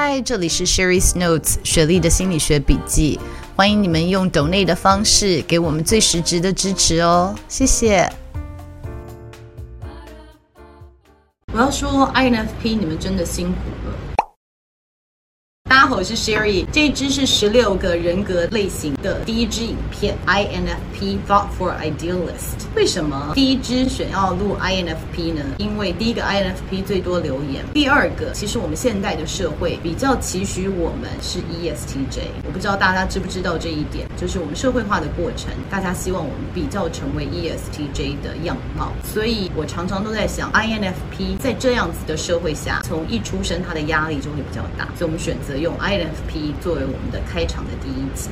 嗨，这里是 Sherry's Notes 雪莉的心理学笔记，欢迎你们用 donate 的方式给我们最实质的支持哦，谢谢。我要说 INFP，你们真的辛苦了。好，我是 Sherry。这一支是十六个人格类型的第一支影片，INFP Thought for Idealist。为什么第一支选要录 INFP 呢？因为第一个 INFP 最多留言，第二个其实我们现代的社会比较期许我们是 ESTJ。我不知道大家知不知道这一点，就是我们社会化的过程，大家希望我们比较成为 ESTJ 的样貌。所以我常常都在想，INFP 在这样子的社会下，从一出生他的压力就会比较大，所以我们选择。用 INFP 作为我们的开场的第一集。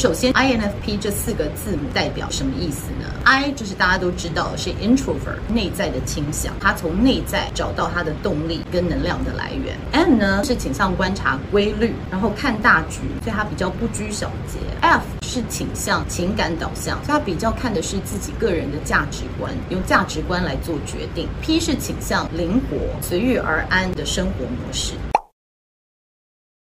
首先，INFP 这四个字母代表什么意思呢？I 就是大家都知道是 introvert 内在的倾向，他从内在找到他的动力跟能量的来源。N 呢是倾向观察规律，然后看大局，所以他比较不拘小节。F 是倾向情感导向，所以他比较看的是自己个人的价值观，用价值观来做决定。P 是倾向灵活、随遇而安的生活模式。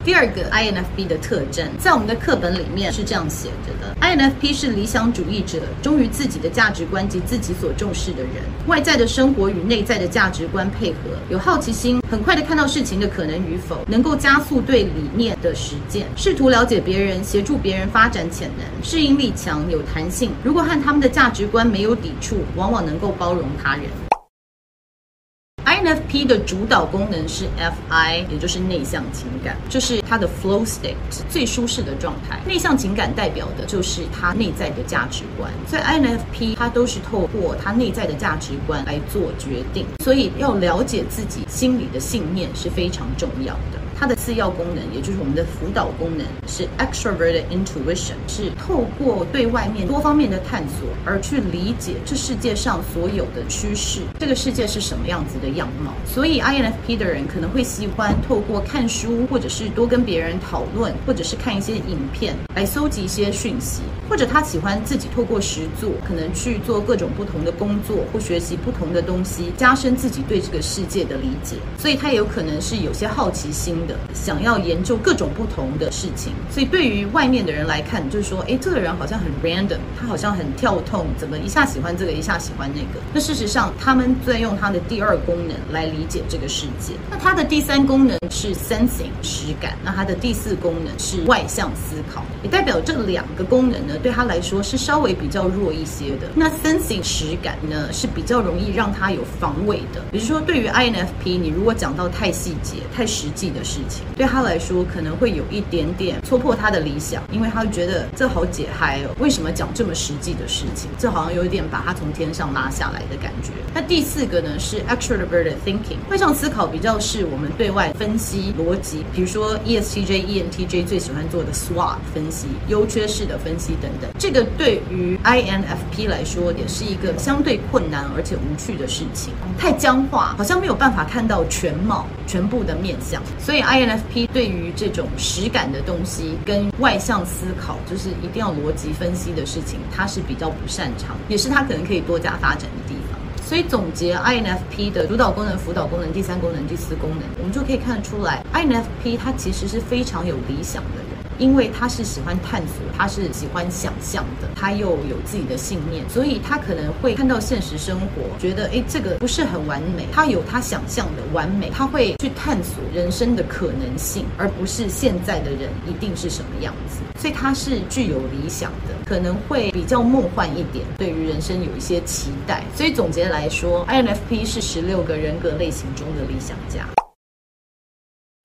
第二个 INFP 的特征，在我们的课本里面是这样写着的：INFP 是理想主义者，忠于自己的价值观及自己所重视的人，外在的生活与内在的价值观配合，有好奇心，很快的看到事情的可能与否，能够加速对理念的实践，试图了解别人，协助别人发展潜能，适应力强，有弹性。如果和他们的价值观没有抵触，往往能够包容他人。INFP 的主导功能是 FI，也就是内向情感，就是他的 flow state，最舒适的状态。内向情感代表的就是他内在的价值观，所以 INFP 他都是透过他内在的价值观来做决定，所以要了解自己心里的信念是非常重要的。它的次要功能，也就是我们的辅导功能，是 extroverted intuition，是透过对外面多方面的探索而去理解这世界上所有的趋势，这个世界是什么样子的样貌。所以 INFP 的人可能会喜欢透过看书，或者是多跟别人讨论，或者是看一些影片来搜集一些讯息，或者他喜欢自己透过实作，可能去做各种不同的工作或学习不同的东西，加深自己对这个世界的理解。所以他也有可能是有些好奇心的。想要研究各种不同的事情，所以对于外面的人来看，就是说，哎，这个人好像很 random，他好像很跳痛，怎么一下喜欢这个，一下喜欢那个？那事实上，他们在用他的第二功能来理解这个世界。那他的第三功能是 sensing 实感，那他的第四功能是外向思考，也代表这两个功能呢，对他来说是稍微比较弱一些的。那 sensing 实感呢，是比较容易让他有防卫的。比如说，对于 INFP，你如果讲到太细节、太实际的事事情。对他来说，可能会有一点点戳破他的理想，因为他觉得这好解嗨哦，为什么讲这么实际的事情？这好像有一点把他从天上拉下来的感觉。那第四个呢，是 extroverted thinking，外向思考比较是我们对外分析逻辑，比如说 ESTJ、ENTJ 最喜欢做的 SWOT 分析、优缺式的分析等等。这个对于 INFP 来说，也是一个相对困难而且无趣的事情，太僵化，好像没有办法看到全貌、全部的面相，所以 INFP。对于这种实感的东西跟外向思考，就是一定要逻辑分析的事情，他是比较不擅长，也是他可能可以多加发展的地方。所以总结 INFP 的主导功能、辅导功能、第三功能、第四功能，我们就可以看得出来，INFP 他其实是非常有理想的。因为他是喜欢探索，他是喜欢想象的，他又有自己的信念，所以他可能会看到现实生活，觉得诶，这个不是很完美。他有他想象的完美，他会去探索人生的可能性，而不是现在的人一定是什么样子。所以他是具有理想的，可能会比较梦幻一点，对于人生有一些期待。所以总结来说，INFP 是十六个人格类型中的理想家。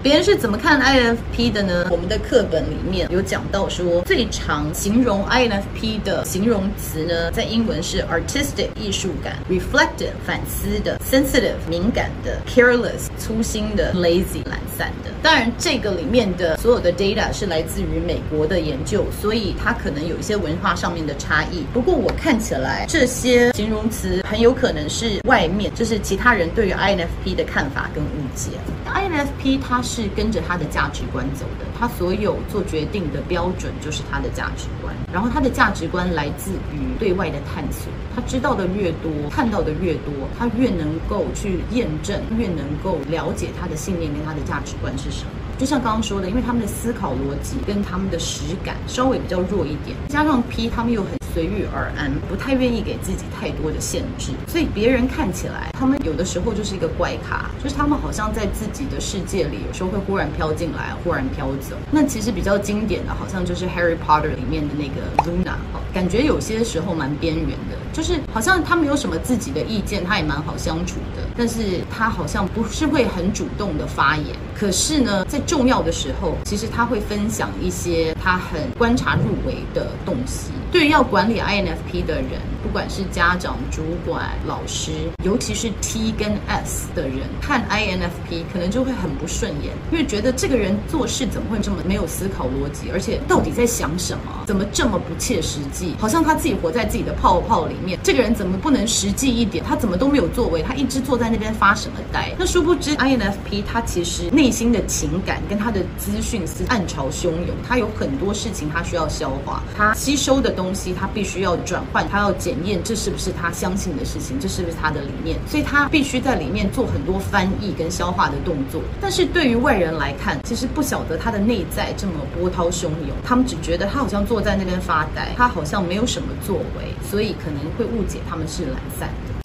别人是怎么看 INFP 的呢？我们的课本里面有讲到说，最常形容 INFP 的形容词呢，在英文是 artistic 艺术感，reflective 反思的，sensitive 敏感的，careless 粗心的，lazy 懒散的。当然，这个里面的所有的 data 是来自于美国的研究，所以它可能有一些文化上面的差异。不过我看起来，这些形容词很有可能是外面就是其他人对于 INFP 的看法跟误解。INFP 它是是跟着他的价值观走的，他所有做决定的标准就是他的价值观，然后他的价值观来自于对外的探索，他知道的越多，看到的越多，他越能够去验证，越能够了解他的信念跟他的价值观是什么。就像刚刚说的，因为他们的思考逻辑跟他们的实感稍微比较弱一点，加上 P 他们又很随遇而安，不太愿意给自己太多的限制，所以别人看起来他们有的时候就是一个怪咖，就是他们好像在自己的世界里，有时候会忽然飘进来，忽然飘走。那其实比较经典的好像就是 Harry Potter 里面的那个 Luna，感觉有些时候蛮边缘的，就是好像他没有什么自己的意见，他也蛮好相处的，但是他好像不是会很主动的发言。可是呢，在重要的时候，其实他会分享一些他很观察入微的东西。对于要管理 INFP 的人，不管是家长、主管、老师，尤其是 T 跟 S 的人，看 INFP 可能就会很不顺眼，因为觉得这个人做事怎么会这么没有思考逻辑，而且到底在想什么？怎么这么不切实际？好像他自己活在自己的泡泡里面。这个人怎么不能实际一点？他怎么都没有作为？他一直坐在那边发什么呆？那殊不知 INFP 他其实内心的情感跟他的资讯是暗潮汹涌，他有很多事情他需要消化，他吸收的东西他必须要转换，他要检验这是不是他相信的事情，这是不是他的理念，所以他必须在里面做很多翻译跟消化的动作。但是对于外人来看，其实不晓得他的内在这么波涛汹涌，他们只觉得他好像坐在那边发呆，他好像没有什么作为，所以可能会误解他们是懒散的。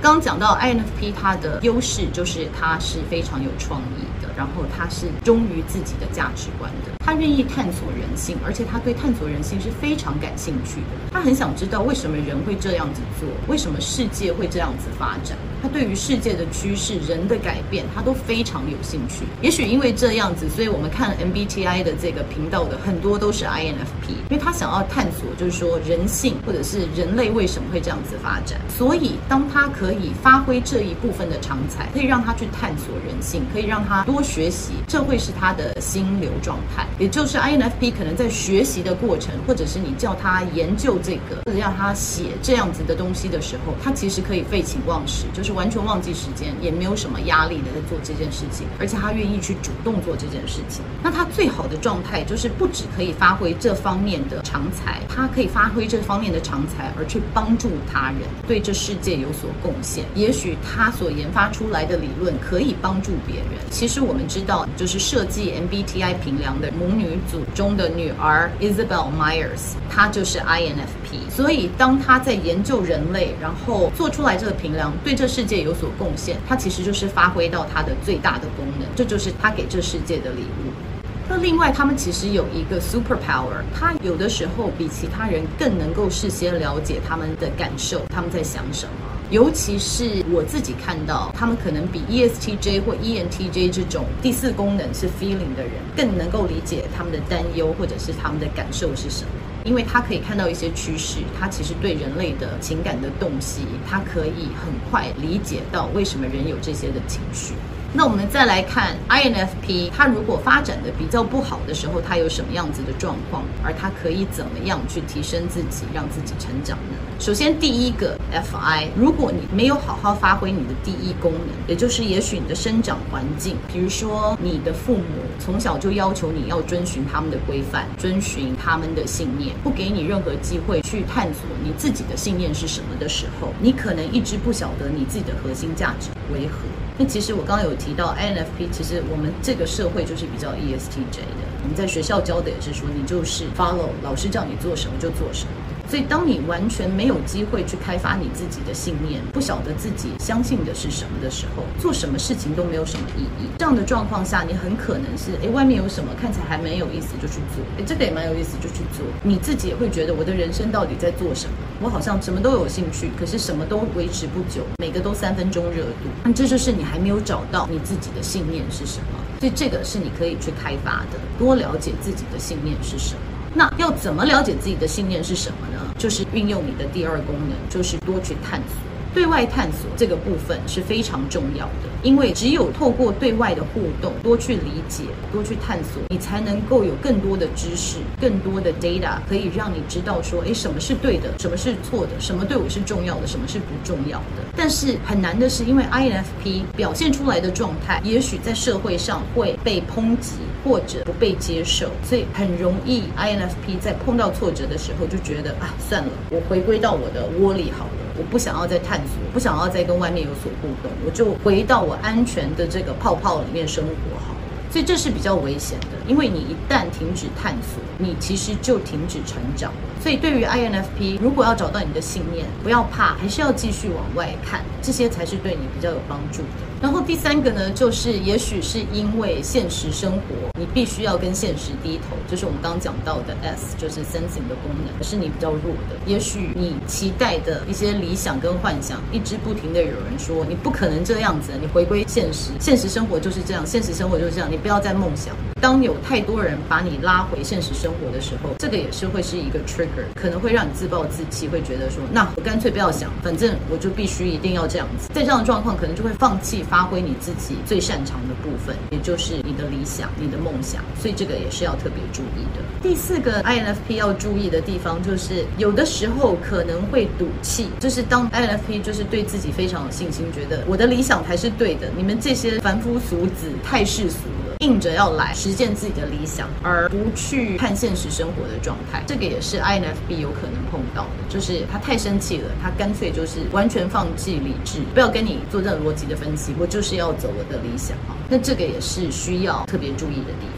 刚讲到 INFP，它的优势就是它是非常有创意的，然后它是忠于自己的价值观的，他愿意探索人性，而且他对探索人性是非常感兴趣的。他很想知道为什么人会这样子做，为什么世界会这样子发展。他对于世界的趋势、人的改变，他都非常有兴趣。也许因为这样子，所以我们看 MBTI 的这个频道的很多都是 INFP，因为他想要探索，就是说人性或者是人类为什么会这样子发展。所以当他可以发挥这一部分的长才，可以让他去探索人性，可以让他多学习，这会是他的心流状态。也就是 INFP 可能在学习的过程，或者是你叫他研究这个，或者让他写这样子的东西的时候，他其实可以废寝忘食，就是。完全忘记时间，也没有什么压力的在做这件事情，而且他愿意去主动做这件事情。那他最好的状态就是不只可以发挥这方面的长才，他可以发挥这方面的长才，而去帮助他人，对这世界有所贡献。也许他所研发出来的理论可以帮助别人。其实我们知道，就是设计 MBTI 评量的母女组中的女儿 Isabel Myers，她就是 INFP。所以当她在研究人类，然后做出来这个平量，对这世界有所贡献，她其实就是发挥到她的最大的功能，这就是她给这世界的礼物。那另外，他们其实有一个 super power，他有的时候比其他人更能够事先了解他们的感受，他们在想什么。尤其是我自己看到，他们可能比 ESTJ 或 ENTJ 这种第四功能是 feeling 的人，更能够理解他们的担忧或者是他们的感受是什么。因为他可以看到一些趋势，他其实对人类的情感的洞悉，他可以很快理解到为什么人有这些的情绪。那我们再来看 INFP，他如果发展的比较不好的时候，他有什么样子的状况，而他可以怎么样去提升自己，让自己成长呢？首先，第一个 FI，如果你没有好好发挥你的第一功能，也就是也许你的生长环境，比如说你的父母从小就要求你要遵循他们的规范，遵循他们的信念，不给你任何机会去探索你自己的信念是什么的时候，你可能一直不晓得你自己的核心价值为何。那其实我刚刚有提到 INFP，其实我们这个社会就是比较 ESTJ 的，我们在学校教的也是说，你就是 follow 老师叫你做什么就做什么。所以，当你完全没有机会去开发你自己的信念，不晓得自己相信的是什么的时候，做什么事情都没有什么意义。这样的状况下，你很可能是，诶，外面有什么看起来还蛮有意思就去做，诶，这个也蛮有意思就去做。你自己也会觉得，我的人生到底在做什么？我好像什么都有兴趣，可是什么都维持不久，每个都三分钟热度。那这就是你还没有找到你自己的信念是什么。所以，这个是你可以去开发的，多了解自己的信念是什么。那要怎么了解自己的信念是什么呢？就是运用你的第二功能，就是多去探索。对外探索这个部分是非常重要的，因为只有透过对外的互动，多去理解，多去探索，你才能够有更多的知识、更多的 data，可以让你知道说，诶，什么是对的，什么是错的，什么对我是重要的，什么是不重要的。但是很难的是，因为 INFP 表现出来的状态，也许在社会上会被抨击或者不被接受，所以很容易 INFP 在碰到挫折的时候就觉得啊，算了，我回归到我的窝里好了。我不想要再探索，不想要再跟外面有所互动，我就回到我安全的这个泡泡里面生活好了。所以这是比较危险的，因为你一旦停止探索，你其实就停止成长。所以对于 INFP，如果要找到你的信念，不要怕，还是要继续往外看，这些才是对你比较有帮助的。然后第三个呢，就是也许是因为现实生活，你必须要跟现实低头，就是我们刚刚讲到的 S，就是 Sensing 的功能，是你比较弱的。也许你期待的一些理想跟幻想，一直不停的有人说你不可能这样子，你回归现实，现实生活就是这样，现实生活就是这样，你不要再梦想。当有太多人把你拉回现实生活的时候，这个也是会是一个 trigger，可能会让你自暴自弃，会觉得说，那我干脆不要想，反正我就必须一定要这样子。在这样的状况，可能就会放弃。发挥你自己最擅长的部分，也就是你的理想、你的梦想，所以这个也是要特别注意的。第四个 INFP 要注意的地方，就是有的时候可能会赌气，就是当 INFP 就是对自己非常有信心，觉得我的理想才是对的，你们这些凡夫俗子太世俗了。硬着要来实践自己的理想，而不去看现实生活的状态，这个也是 INFP 有可能碰到的。就是他太生气了，他干脆就是完全放弃理智，不要跟你做任何逻辑的分析，我就是要走我的理想啊。那这个也是需要特别注意的地方。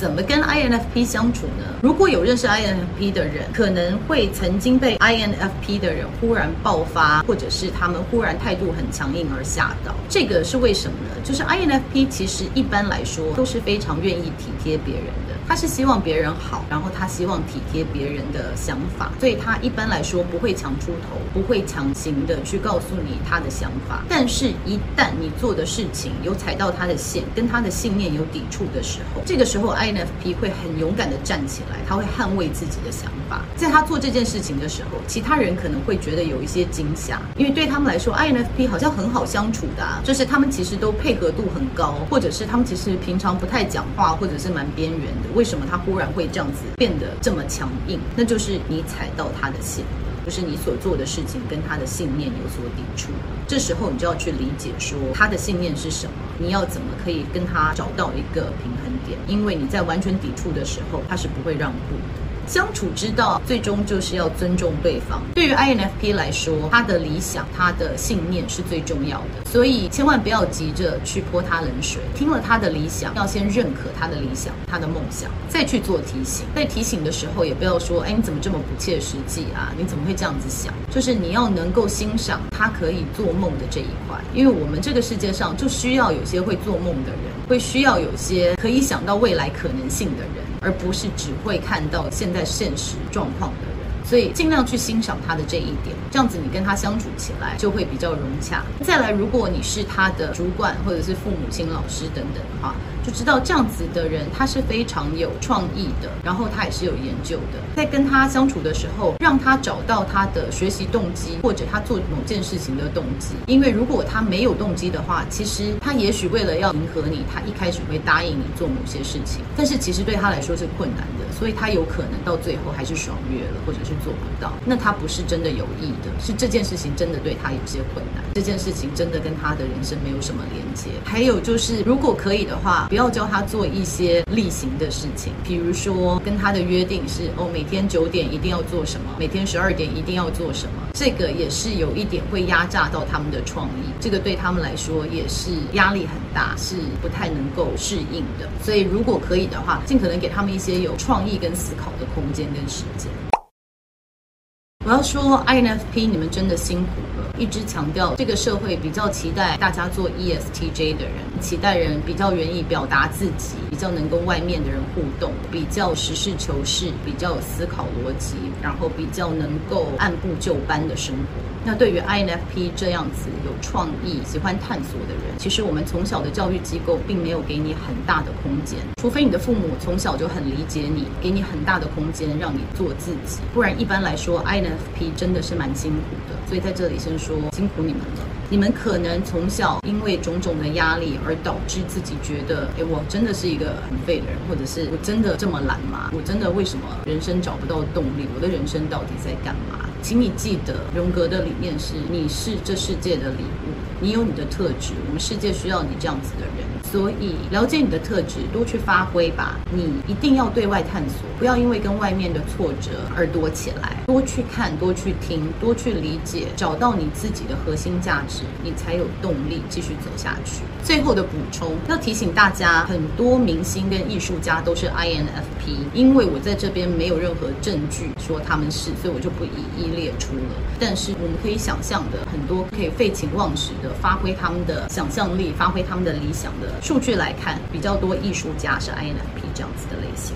怎么跟 INFP 相处呢？如果有认识 INFP 的人，可能会曾经被 INFP 的人忽然爆发，或者是他们忽然态度很强硬而吓到。这个是为什么呢？就是 INFP 其实一般来说都是非常愿意体贴别人的。他是希望别人好，然后他希望体贴别人的想法，所以他一般来说不会强出头，不会强行的去告诉你他的想法。但是，一旦你做的事情有踩到他的线，跟他的信念有抵触的时候，这个时候 INFP 会很勇敢的站起来，他会捍卫自己的想法。在他做这件事情的时候，其他人可能会觉得有一些惊吓，因为对他们来说，INFP 好像很好相处的，就是他们其实都配合度很高，或者是他们其实平常不太讲话，或者是蛮边缘的。为什么他忽然会这样子变得这么强硬？那就是你踩到他的线，就是你所做的事情跟他的信念有所抵触。这时候你就要去理解说他的信念是什么，你要怎么可以跟他找到一个平衡点？因为你在完全抵触的时候，他是不会让步。相处之道，最终就是要尊重对方。对于 INFP 来说，他的理想、他的信念是最重要的，所以千万不要急着去泼他冷水。听了他的理想，要先认可他的理想、他的梦想，再去做提醒。在提醒的时候，也不要说：“哎，你怎么这么不切实际啊？你怎么会这样子想？”就是你要能够欣赏他可以做梦的这一块，因为我们这个世界上就需要有些会做梦的人，会需要有些可以想到未来可能性的人。而不是只会看到现在现实状况的人，所以尽量去欣赏他的这一点，这样子你跟他相处起来就会比较融洽。再来，如果你是他的主管或者是父母亲、老师等等的话。就知道这样子的人，他是非常有创意的，然后他也是有研究的。在跟他相处的时候，让他找到他的学习动机，或者他做某件事情的动机。因为如果他没有动机的话，其实他也许为了要迎合你，他一开始会答应你做某些事情，但是其实对他来说是困难的，所以他有可能到最后还是爽约了，或者是做不到。那他不是真的有意的，是这件事情真的对他有些困难，这件事情真的跟他的人生没有什么连接。还有就是，如果可以的话。不要教他做一些例行的事情，比如说跟他的约定是哦，每天九点一定要做什么，每天十二点一定要做什么，这个也是有一点会压榨到他们的创意，这个对他们来说也是压力很大，是不太能够适应的。所以如果可以的话，尽可能给他们一些有创意跟思考的空间跟时间。我要说，INFP 你们真的辛苦了，一直强调这个社会比较期待大家做 ESTJ 的人，期待人比较愿意表达自己，比较能跟外面的人互动，比较实事求是，比较有思考逻辑，然后比较能够按部就班的生活。那对于 INFP 这样子有创意、喜欢探索的人，其实我们从小的教育机构并没有给你很大的空间，除非你的父母从小就很理解你，给你很大的空间让你做自己，不然一般来说 INFP 真的是蛮辛苦的。所以在这里先说辛苦你们了，你们可能从小因为种种的压力而导致自己觉得，诶，我真的是一个很废的人，或者是我真的这么懒吗？我真的为什么人生找不到动力？我的人生到底在干嘛？请你记得，荣格的理念是：你是这世界的礼物。你有你的特质，我们世界需要你这样子的人。所以了解你的特质，多去发挥吧。你一定要对外探索，不要因为跟外面的挫折而躲起来。多去看，多去听，多去理解，找到你自己的核心价值，你才有动力继续走下去。最后的补充，要提醒大家，很多明星跟艺术家都是 INFP，因为我在这边没有任何证据说他们是，所以我就不一一列出了。但是我们可以想象的，很多可以废寝忘食的发挥他们的想象力，发挥他们的理想的。数据来看，比较多艺术家是 INFP 这样子的类型。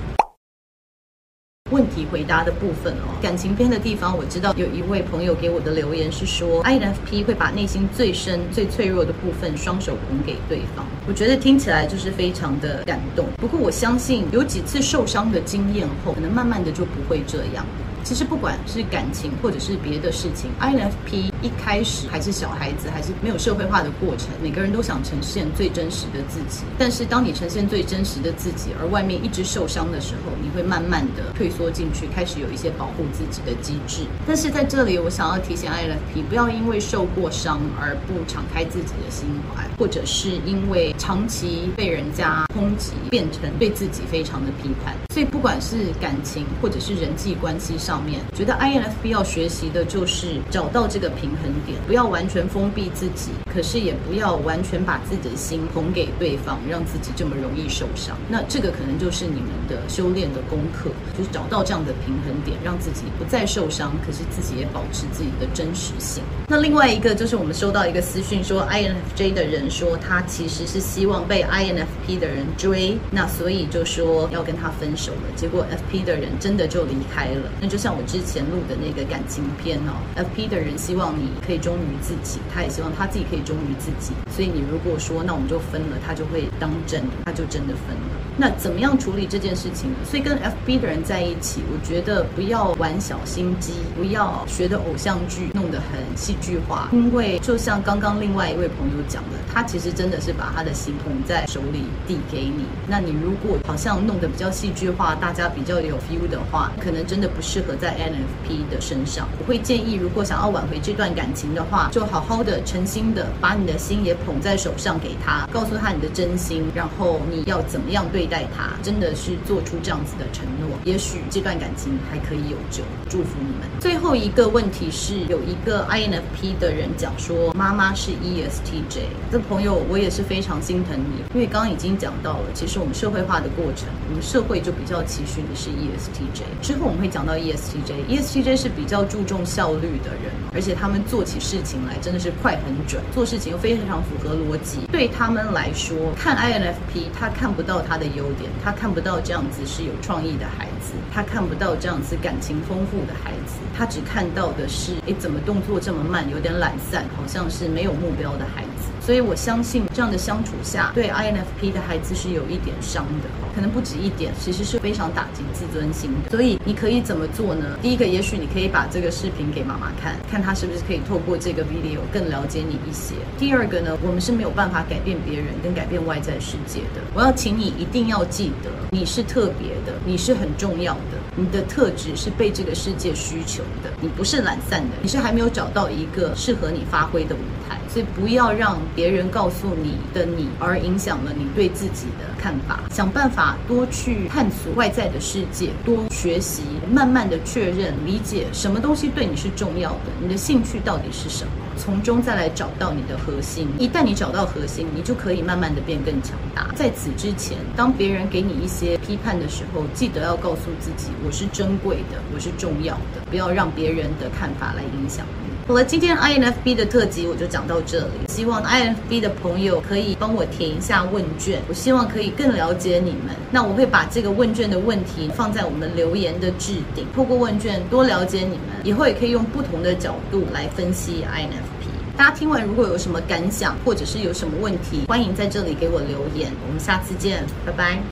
问题回答的部分哦，感情篇的地方，我知道有一位朋友给我的留言是说，INFP 会把内心最深、最脆弱的部分双手捧给对方。我觉得听起来就是非常的感动。不过我相信有几次受伤的经验后，可能慢慢的就不会这样。其实不管是感情或者是别的事情，INFP 一开始还是小孩子，还是没有社会化的过程，每个人都想呈现最真实的自己。但是当你呈现最真实的自己，而外面一直受伤的时候，你会慢慢的退缩进去，开始有一些保护自己的机制。但是在这里，我想要提醒 INFP，不要因为受过伤而不敞开自己的心怀，或者是因为长期被人家抨击，变成对自己非常的批判。所以不管是感情或者是人际关系上，方面觉得 INFP 要学习的就是找到这个平衡点，不要完全封闭自己，可是也不要完全把自己的心捧给对方，让自己这么容易受伤。那这个可能就是你们的修炼的功课，就是找到这样的平衡点，让自己不再受伤，可是自己也保持自己的真实性。那另外一个就是我们收到一个私讯说，INFJ 的人说他其实是希望被 INFP 的人追，那所以就说要跟他分手了，结果 FP 的人真的就离开了，那就是。像我之前录的那个感情片哦，FP 的人希望你可以忠于自己，他也希望他自己可以忠于自己。所以你如果说那我们就分了，他就会当真，他就真的分了。那怎么样处理这件事情呢？所以跟 F B 的人在一起，我觉得不要玩小心机，不要学的偶像剧弄得很戏剧化，因为就像刚刚另外一位朋友讲的，他其实真的是把他的心捧在手里递给你。那你如果好像弄得比较戏剧化，大家比较有 feel 的话，可能真的不适合。在 N F P 的身上，我会建议，如果想要挽回这段感情的话，就好好的、诚心的把你的心也捧在手上给他，告诉他你的真心，然后你要怎么样对待他，真的是做出这样子的承诺，也许这段感情还可以有救。祝福你们。最后一个问题是，有一个 INFP 的人讲说，妈妈是 ESTJ，这朋友我也是非常心疼你，因为刚刚已经讲到了，其实我们社会化的过程，我们社会就比较期许你是 ESTJ，之后我们会讲到 ESTJ，ESTJ 是比较注重效率的人，而且他们做起事情来真的是快很准，做事情又非常符合逻辑。对他们来说，看 INFP，他看不到他的优点，他看不到这样子是有创意的孩子，他看不到这样子感情丰富的孩子，他只看到的是，诶，怎么动作这么慢，有点懒散，好像是没有目标的孩子。所以我相信这样的相处下，对 INFP 的孩子是有一点伤的，可能不止一点，其实是非常打击自尊心的。所以你可以怎么做呢？第一个，也许你可以把这个视频给妈妈看，看她是不是可以透过这个 video 更了解你一些。第二个呢，我们是没有办法改变别人跟改变外在世界的。我要请你一定要记得，你是特别的，你是很重要的，你的特质是被这个世界需求的，你不是懒散的，你是还没有找到一个适合你发挥的舞台。所以不要让别人告诉你的你，而影响了你对自己的看法。想办法多去探索外在的世界，多学习，慢慢的确认、理解什么东西对你是重要的，你的兴趣到底是什么，从中再来找到你的核心。一旦你找到核心，你就可以慢慢的变更强大。在此之前，当别人给你一些批判的时候，记得要告诉自己，我是珍贵的，我是重要的，不要让别人的看法来影响。好了，今天 INFP 的特辑我就讲到这里。希望 INFP 的朋友可以帮我填一下问卷，我希望可以更了解你们。那我会把这个问卷的问题放在我们留言的置顶，透过问卷多了解你们，以后也可以用不同的角度来分析 INFP。大家听完如果有什么感想，或者是有什么问题，欢迎在这里给我留言。我们下次见，拜拜。